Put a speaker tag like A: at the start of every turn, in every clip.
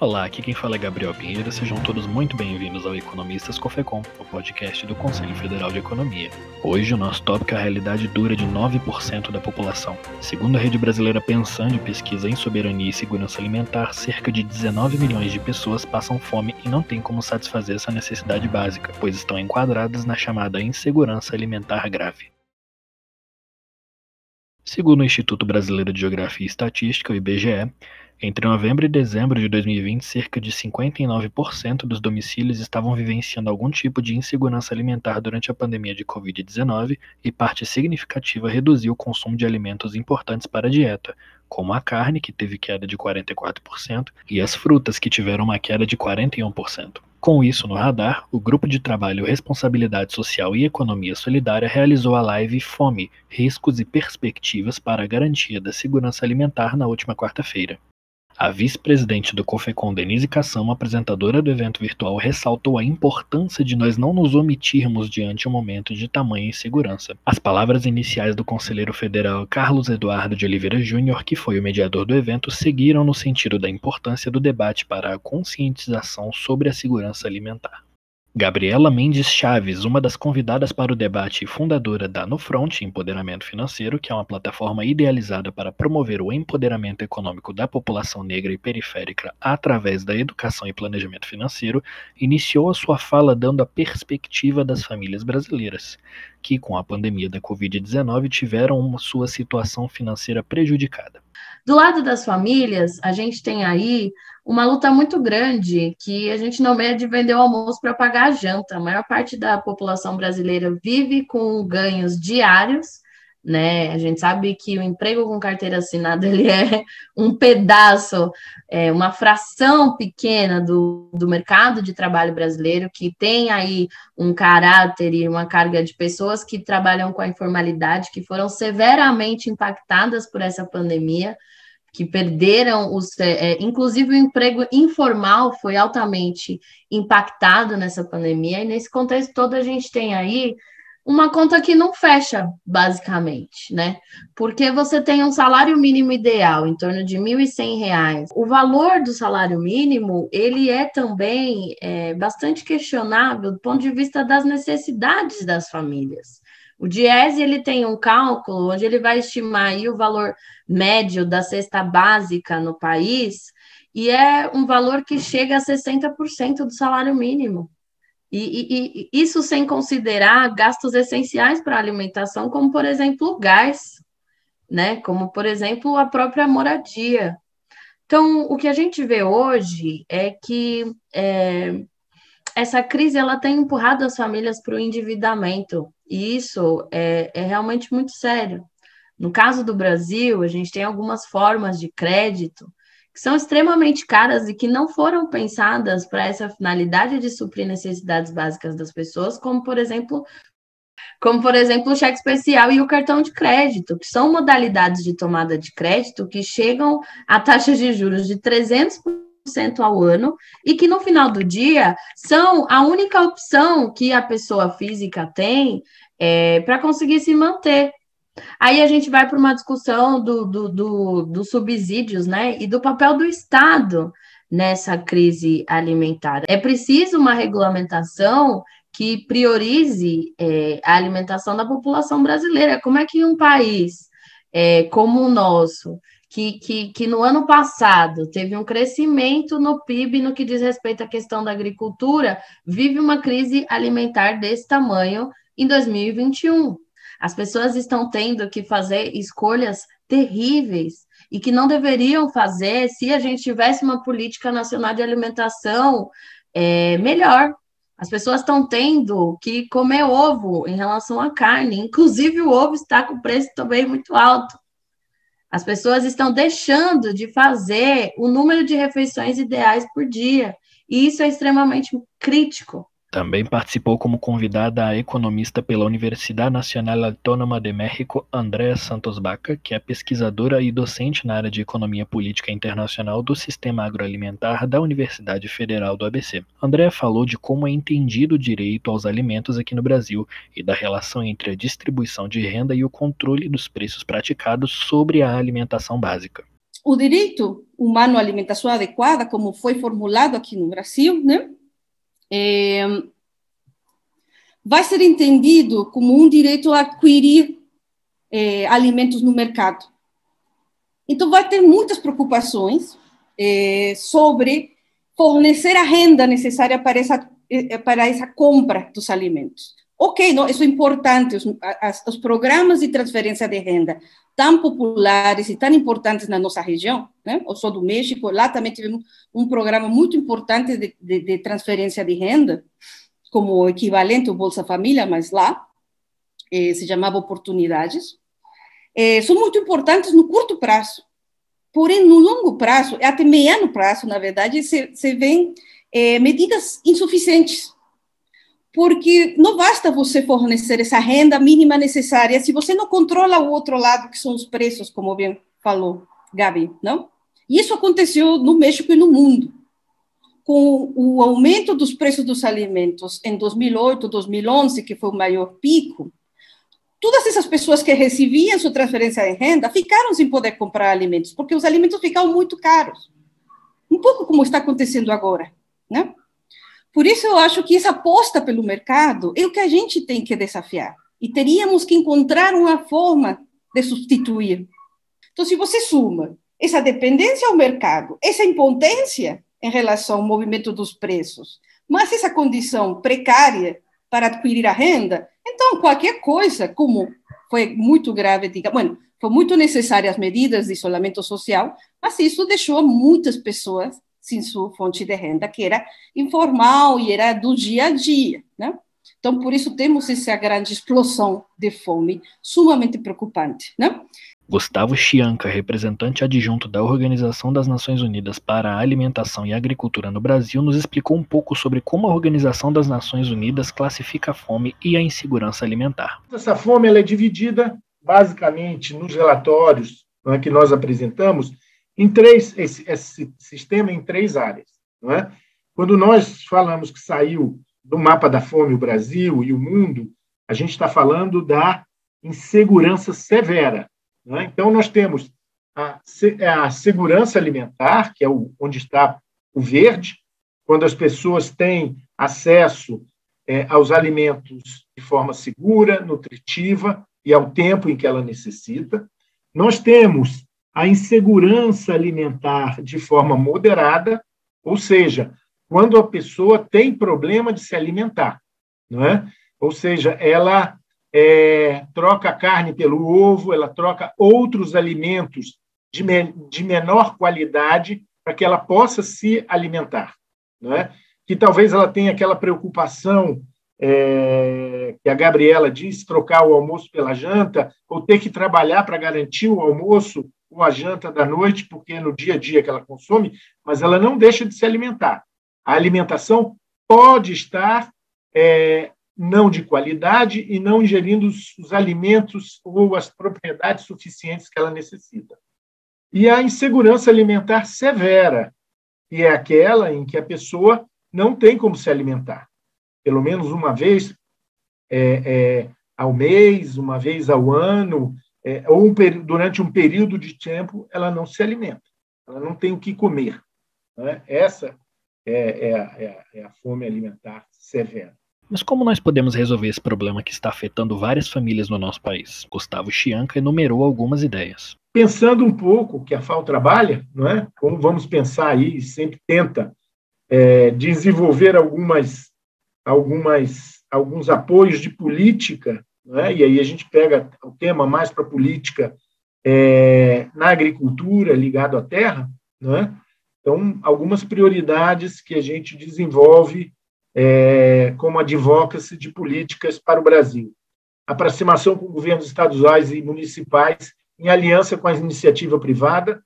A: Olá, aqui quem fala é Gabriel Pinheiro, sejam todos muito bem-vindos ao Economistas Cofecom, o podcast do Conselho Federal de Economia. Hoje o nosso tópico é a realidade dura de 9% da população. Segundo a Rede Brasileira Pensando Pesquisa em Soberania e Segurança Alimentar, cerca de 19 milhões de pessoas passam fome e não têm como satisfazer essa necessidade básica, pois estão enquadradas na chamada insegurança alimentar grave. Segundo o Instituto Brasileiro de Geografia e Estatística, o IBGE, entre novembro e dezembro de 2020, cerca de 59% dos domicílios estavam vivenciando algum tipo de insegurança alimentar durante a pandemia de Covid-19 e parte significativa reduziu o consumo de alimentos importantes para a dieta, como a carne, que teve queda de 44%, e as frutas, que tiveram uma queda de 41%. Com isso no radar, o Grupo de Trabalho Responsabilidade Social e Economia Solidária realizou a live Fome, Riscos e Perspectivas para a Garantia da Segurança Alimentar na última quarta-feira. A vice-presidente do COFECOM, Denise Cassão, apresentadora do evento virtual, ressaltou a importância de nós não nos omitirmos diante um momento de tamanha insegurança. As palavras iniciais do conselheiro federal Carlos Eduardo de Oliveira Júnior, que foi o mediador do evento, seguiram no sentido da importância do debate para a conscientização sobre a segurança alimentar. Gabriela Mendes Chaves, uma das convidadas para o debate e fundadora da No Front Empoderamento Financeiro, que é uma plataforma idealizada para promover o empoderamento econômico da população negra e periférica através da educação e planejamento financeiro, iniciou a sua fala dando a perspectiva das famílias brasileiras, que com a pandemia da Covid-19 tiveram sua situação financeira prejudicada.
B: Do lado das famílias, a gente tem aí uma luta muito grande que a gente não mede vender o almoço para pagar a janta. A maior parte da população brasileira vive com ganhos diários, né? A gente sabe que o emprego com carteira assinada ele é um pedaço, é uma fração pequena do, do mercado de trabalho brasileiro que tem aí um caráter e uma carga de pessoas que trabalham com a informalidade, que foram severamente impactadas por essa pandemia que perderam os, é, é, inclusive o emprego informal foi altamente impactado nessa pandemia, e nesse contexto todo a gente tem aí uma conta que não fecha, basicamente, né? Porque você tem um salário mínimo ideal em torno de R$ 1.100. O valor do salário mínimo, ele é também é, bastante questionável do ponto de vista das necessidades das famílias. O Diese ele tem um cálculo onde ele vai estimar o valor médio da cesta básica no país e é um valor que chega a 60% do salário mínimo. E, e, e, isso sem considerar gastos essenciais para a alimentação, como, por exemplo, o gás, né? como, por exemplo, a própria moradia. Então, o que a gente vê hoje é que é, essa crise ela tem empurrado as famílias para o endividamento, e isso é, é realmente muito sério. No caso do Brasil, a gente tem algumas formas de crédito que são extremamente caras e que não foram pensadas para essa finalidade de suprir necessidades básicas das pessoas, como por exemplo, como por exemplo o cheque especial e o cartão de crédito, que são modalidades de tomada de crédito que chegam a taxas de juros de 300% ao ano e que no final do dia são a única opção que a pessoa física tem é, para conseguir se manter. Aí a gente vai para uma discussão do, do, do, dos subsídios, né? E do papel do Estado nessa crise alimentar. É preciso uma regulamentação que priorize é, a alimentação da população brasileira. Como é que um país é, como o nosso, que, que, que no ano passado teve um crescimento no PIB no que diz respeito à questão da agricultura, vive uma crise alimentar desse tamanho em 2021. As pessoas estão tendo que fazer escolhas terríveis e que não deveriam fazer se a gente tivesse uma política nacional de alimentação é, melhor. As pessoas estão tendo que comer ovo em relação à carne, inclusive o ovo está com preço também muito alto. As pessoas estão deixando de fazer o número de refeições ideais por dia, e isso é extremamente crítico.
A: Também participou como convidada a economista pela Universidade Nacional Autônoma de México, Andrea Santos Baca, que é pesquisadora e docente na área de Economia Política Internacional do Sistema Agroalimentar da Universidade Federal do ABC. Andrea falou de como é entendido o direito aos alimentos aqui no Brasil e da relação entre a distribuição de renda e o controle dos preços praticados sobre a alimentação básica.
C: o direito humano à alimentação adequada, como foi formulado aqui no Brasil, né, é, vai ser entendido como um direito a adquirir é, alimentos no mercado. Então, vai ter muitas preocupações é, sobre fornecer a renda necessária para essa, é, para essa compra dos alimentos. Ok, não, isso é importante, os, as, os programas de transferência de renda tão populares e tão importantes na nossa região, né? eu sou do México, lá também tivemos um programa muito importante de, de, de transferência de renda, como equivalente ao Bolsa Família, mas lá eh, se chamava Oportunidades, eh, são muito importantes no curto prazo. Porém, no longo prazo, até mediano prazo, na verdade, se, se vê eh, medidas insuficientes porque não basta você fornecer essa renda mínima necessária se você não controla o outro lado, que são os preços, como bem falou Gabi, não? Isso aconteceu no México e no mundo. Com o aumento dos preços dos alimentos em 2008, 2011, que foi o maior pico, todas essas pessoas que recebiam sua transferência de renda ficaram sem poder comprar alimentos, porque os alimentos ficaram muito caros. Um pouco como está acontecendo agora, né? Por isso, eu acho que essa aposta pelo mercado é o que a gente tem que desafiar. E teríamos que encontrar uma forma de substituir. Então, se você suma essa dependência ao mercado, essa impotência em relação ao movimento dos preços, mas essa condição precária para adquirir a renda, então qualquer coisa, como foi muito grave, diga, bueno, foi muito necessárias as medidas de isolamento social, mas isso deixou muitas pessoas sem sua fonte de renda, que era informal e era do dia a dia, né? Então, por isso temos essa grande explosão de fome, sumamente preocupante, né?
A: Gustavo Chianca, representante adjunto da Organização das Nações Unidas para a Alimentação e Agricultura no Brasil, nos explicou um pouco sobre como a Organização das Nações Unidas classifica a fome e a insegurança alimentar.
D: Essa fome ela é dividida, basicamente, nos relatórios né, que nós apresentamos, em três esse, esse sistema em três áreas. Não é? Quando nós falamos que saiu do mapa da fome o Brasil e o mundo, a gente está falando da insegurança severa. É? Então, nós temos a, a, segurança alimentar, que é o, onde está o verde, quando as pessoas têm acesso é, aos alimentos de forma segura, nutritiva e ao tempo em que ela necessita. Nós temos a insegurança alimentar de forma moderada, ou seja, quando a pessoa tem problema de se alimentar, não é? Ou seja, ela é, troca a carne pelo ovo, ela troca outros alimentos de, me, de menor qualidade para que ela possa se alimentar, não é? Que talvez ela tenha aquela preocupação é, que a Gabriela disse, trocar o almoço pela janta, ou ter que trabalhar para garantir o almoço ou a janta da noite, porque é no dia a dia que ela consome, mas ela não deixa de se alimentar. A alimentação pode estar é, não de qualidade e não ingerindo os, os alimentos ou as propriedades suficientes que ela necessita. E a insegurança alimentar severa, que é aquela em que a pessoa não tem como se alimentar. Pelo menos uma vez é, é, ao mês, uma vez ao ano, é, ou um, durante um período de tempo, ela não se alimenta, ela não tem o que comer. Né? Essa é, é, é, é a fome alimentar severa.
A: Mas como nós podemos resolver esse problema que está afetando várias famílias no nosso país? Gustavo Chianca enumerou algumas ideias.
D: Pensando um pouco que a FAO trabalha, não é? como vamos pensar aí, sempre tenta é, desenvolver algumas, algumas, alguns apoios de política né? e aí a gente pega o tema mais para política é, na agricultura, ligado à terra, né? então, algumas prioridades que a gente desenvolve é, como advocacy de políticas para o Brasil. Aproximação com governos estaduais e municipais em aliança com a iniciativa privada,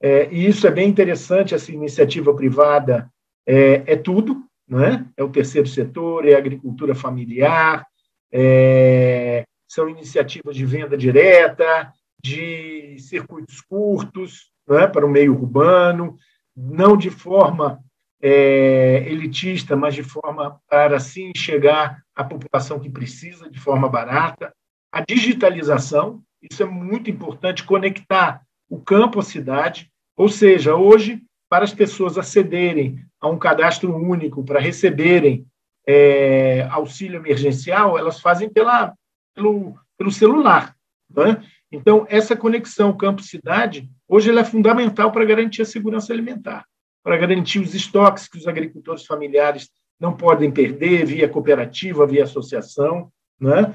D: é, e isso é bem interessante, essa iniciativa privada é, é tudo, não é? é o terceiro setor, é a agricultura familiar, é, são iniciativas de venda direta, de circuitos curtos né, para o meio urbano, não de forma é, elitista, mas de forma para sim chegar à população que precisa de forma barata. A digitalização, isso é muito importante, conectar o campo, a cidade. Ou seja, hoje, para as pessoas acederem a um cadastro único, para receberem é, auxílio emergencial, elas fazem pela, pelo, pelo celular. Né? Então, essa conexão campo-cidade, hoje, ela é fundamental para garantir a segurança alimentar, para garantir os estoques que os agricultores familiares não podem perder via cooperativa, via associação. Né?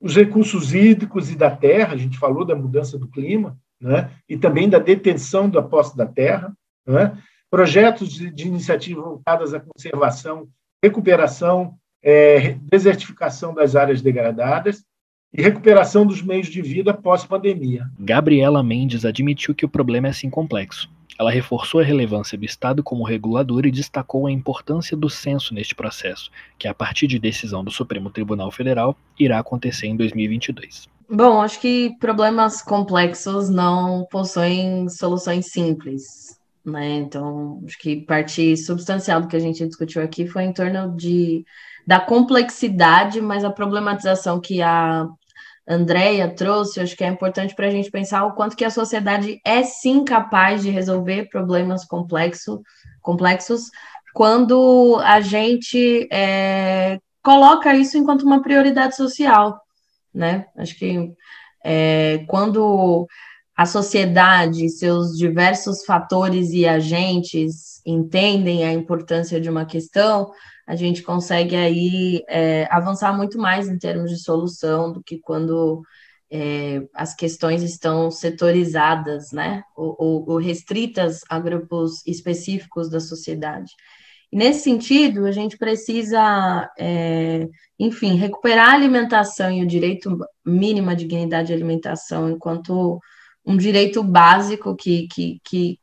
D: Os recursos hídricos e da terra, a gente falou da mudança do clima, né? e também da detenção da posse da terra, né? projetos de, de iniciativa voltadas à conservação, recuperação, é, desertificação das áreas degradadas e recuperação dos meios de vida pós-pandemia.
A: Gabriela Mendes admitiu que o problema é assim complexo. Ela reforçou a relevância do Estado como regulador e destacou a importância do censo neste processo, que, a partir de decisão do Supremo Tribunal Federal, irá acontecer em 2022.
B: Bom, acho que problemas complexos não possuem soluções simples, né? Então, acho que parte substancial do que a gente discutiu aqui foi em torno de, da complexidade, mas a problematização que a Andrea trouxe, acho que é importante para a gente pensar o quanto que a sociedade é sim capaz de resolver problemas complexo, complexos quando a gente é, coloca isso enquanto uma prioridade social né? Acho que é, quando a sociedade, seus diversos fatores e agentes entendem a importância de uma questão, a gente consegue aí é, avançar muito mais em termos de solução do que quando é, as questões estão setorizadas, né, ou, ou, restritas a grupos específicos da sociedade. E nesse sentido, a gente precisa, é, enfim, recuperar a alimentação e o direito mínimo à dignidade de alimentação enquanto um direito básico que, que, que,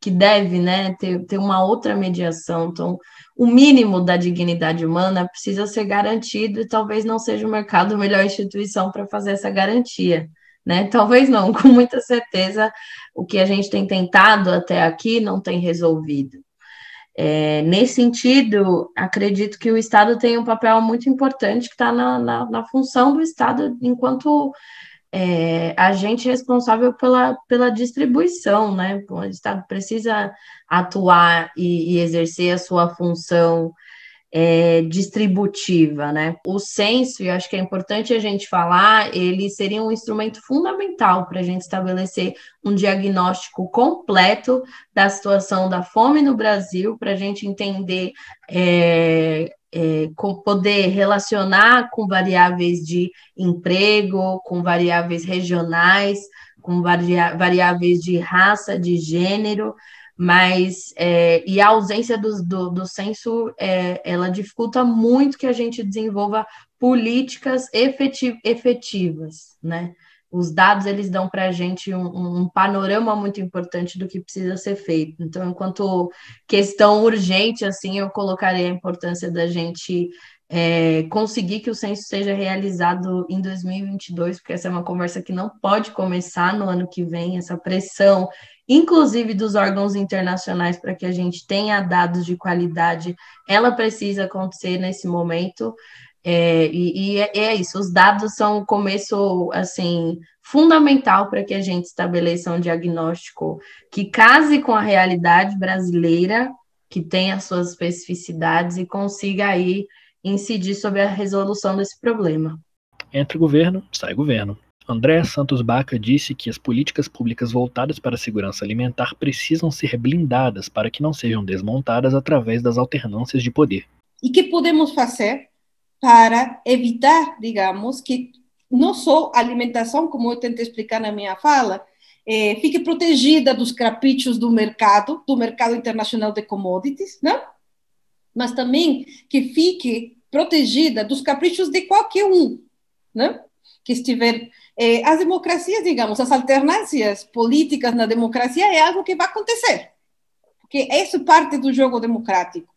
B: que deve né, ter, ter uma outra mediação. Então, o mínimo da dignidade humana precisa ser garantido e talvez não seja o mercado a melhor instituição para fazer essa garantia. Né? Talvez não, com muita certeza, o que a gente tem tentado até aqui não tem resolvido. É, nesse sentido, acredito que o Estado tem um papel muito importante que está na, na, na, função do Estado enquanto é, agente responsável pela, pela distribuição, né? O Estado precisa atuar e, e exercer a sua função é, distributiva, né? O censo, e acho que é importante a gente falar, ele seria um instrumento fundamental para a gente estabelecer um diagnóstico completo da situação da fome no Brasil, para a gente entender é, é, com poder relacionar com variáveis de emprego, com variáveis regionais, com variáveis de raça, de gênero, mas é, e a ausência do, do, do censo é, ela dificulta muito que a gente desenvolva políticas efetiv efetivas, né? Os dados eles dão para a gente um, um, panorama muito importante do que precisa ser feito. Então, enquanto questão urgente, assim, eu colocaria a importância da gente é, conseguir que o censo seja realizado em 2022, porque essa é uma conversa que não pode começar no ano que vem, essa pressão inclusive dos órgãos internacionais, para que a gente tenha dados de qualidade, ela precisa acontecer nesse momento. É, e, e é, é, isso, os dados são o começo, assim, fundamental para que a gente estabeleça um diagnóstico que case com a realidade brasileira, que tem as suas especificidades e consiga aí incidir sobre a resolução desse problema.
A: Entre governo, sai governo. André Santos Baca disse que as políticas públicas voltadas para a segurança alimentar precisam ser blindadas para que não sejam desmontadas através das alternâncias de poder.
C: E que podemos fazer para evitar, digamos, que não só a alimentação, como eu tentei explicar na minha fala, eh, fique protegida dos caprichos do mercado, do mercado internacional de commodities, né? mas também que fique protegida dos caprichos de qualquer um, né? que estiver eh, as democracias, digamos, as alternâncias políticas na democracia é algo que vai acontecer, porque isso é parte do jogo democrático.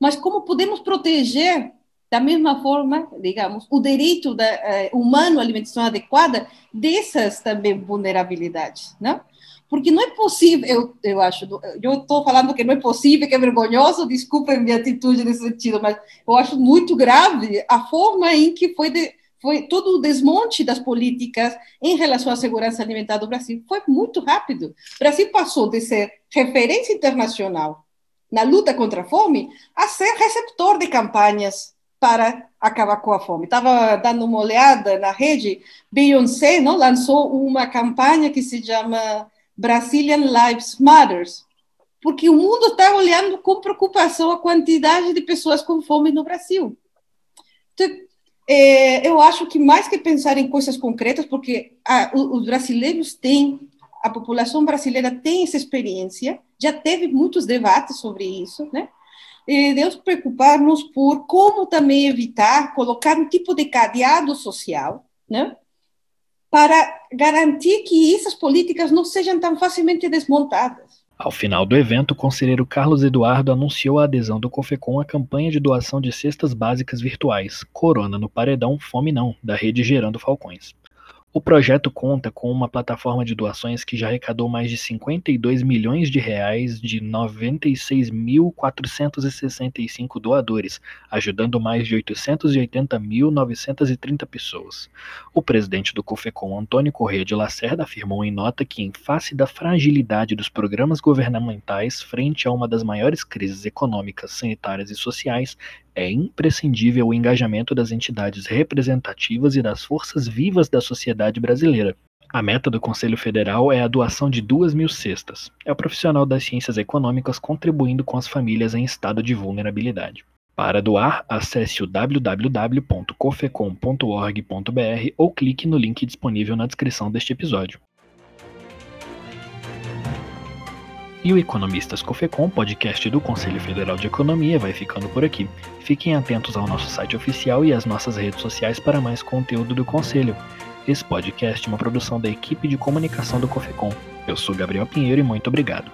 C: Mas como podemos proteger da mesma forma, digamos, o direito da, eh, humano à alimentação adequada dessas também vulnerabilidades, não? Porque não é possível, eu, eu acho, eu estou falando que não é possível, que é vergonhoso, desculpem minha atitude nesse sentido, mas eu acho muito grave a forma em que foi de, foi todo o desmonte das políticas em relação à segurança alimentar do Brasil foi muito rápido. O Brasil passou de ser referência internacional na luta contra a fome a ser receptor de campanhas para acabar com a fome. Estava dando uma olhada na rede, Beyoncé não lançou uma campanha que se chama Brazilian Lives Matters, porque o mundo está olhando com preocupação a quantidade de pessoas com fome no Brasil. Então, é, eu acho que mais que pensar em coisas concretas, porque os brasileiros têm, a população brasileira tem essa experiência, já teve muitos debates sobre isso, né? E Deus preocupar-nos por como também evitar colocar um tipo de cadeado social, né? Para garantir que essas políticas não sejam tão facilmente desmontadas.
A: Ao final do evento, o conselheiro Carlos Eduardo anunciou a adesão do COFECOM à campanha de doação de cestas básicas virtuais Corona no Paredão Fome Não, da rede Gerando Falcões. O projeto conta com uma plataforma de doações que já arrecadou mais de 52 milhões de reais de 96.465 doadores, ajudando mais de 880.930 pessoas. O presidente do COFECOM, Antônio Corrêa de Lacerda, afirmou em nota que, em face da fragilidade dos programas governamentais frente a uma das maiores crises econômicas, sanitárias e sociais, é imprescindível o engajamento das entidades representativas e das forças vivas da sociedade brasileira. A meta do Conselho Federal é a doação de duas mil cestas. É o profissional das ciências econômicas contribuindo com as famílias em estado de vulnerabilidade. Para doar, acesse o www.cofecom.org.br ou clique no link disponível na descrição deste episódio. E o Economistas Cofecom, podcast do Conselho Federal de Economia, vai ficando por aqui. Fiquem atentos ao nosso site oficial e às nossas redes sociais para mais conteúdo do Conselho. Esse podcast é uma produção da equipe de comunicação do Cofecom. Eu sou Gabriel Pinheiro e muito obrigado.